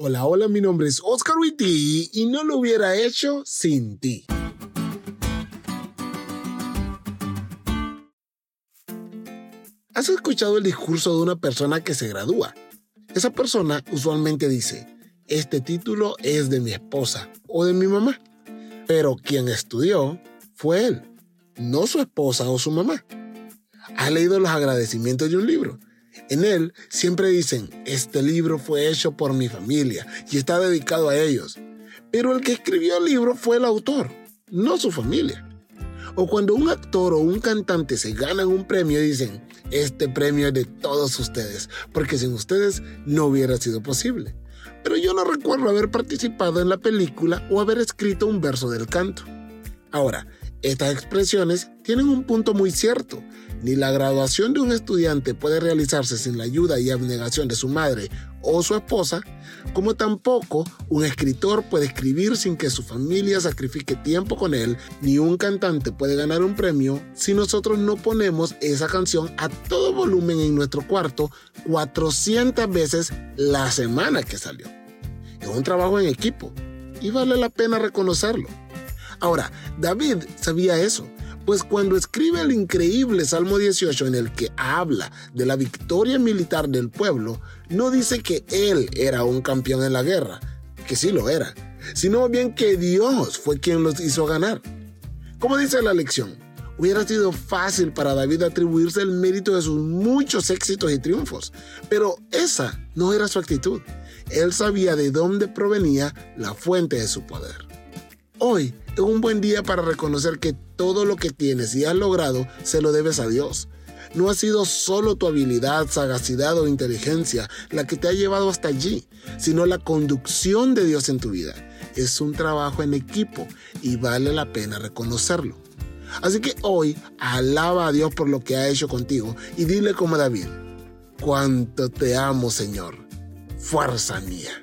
Hola, hola, mi nombre es Oscar Witty y no lo hubiera hecho sin ti. ¿Has escuchado el discurso de una persona que se gradúa? Esa persona usualmente dice, este título es de mi esposa o de mi mamá. Pero quien estudió fue él, no su esposa o su mamá. ¿Has leído los agradecimientos de un libro? En él siempre dicen, este libro fue hecho por mi familia y está dedicado a ellos. Pero el que escribió el libro fue el autor, no su familia. O cuando un actor o un cantante se ganan un premio dicen, este premio es de todos ustedes, porque sin ustedes no hubiera sido posible. Pero yo no recuerdo haber participado en la película o haber escrito un verso del canto. Ahora, estas expresiones tienen un punto muy cierto. Ni la graduación de un estudiante puede realizarse sin la ayuda y abnegación de su madre o su esposa, como tampoco un escritor puede escribir sin que su familia sacrifique tiempo con él, ni un cantante puede ganar un premio si nosotros no ponemos esa canción a todo volumen en nuestro cuarto 400 veces la semana que salió. Es un trabajo en equipo y vale la pena reconocerlo. Ahora, David sabía eso, pues cuando escribe el increíble Salmo 18 en el que habla de la victoria militar del pueblo, no dice que él era un campeón en la guerra, que sí lo era, sino bien que Dios fue quien los hizo ganar. Como dice la lección, hubiera sido fácil para David atribuirse el mérito de sus muchos éxitos y triunfos, pero esa no era su actitud. Él sabía de dónde provenía la fuente de su poder. Hoy es un buen día para reconocer que todo lo que tienes y has logrado se lo debes a Dios. No ha sido solo tu habilidad, sagacidad o inteligencia la que te ha llevado hasta allí, sino la conducción de Dios en tu vida. Es un trabajo en equipo y vale la pena reconocerlo. Así que hoy alaba a Dios por lo que ha hecho contigo y dile como David, cuánto te amo Señor, fuerza mía.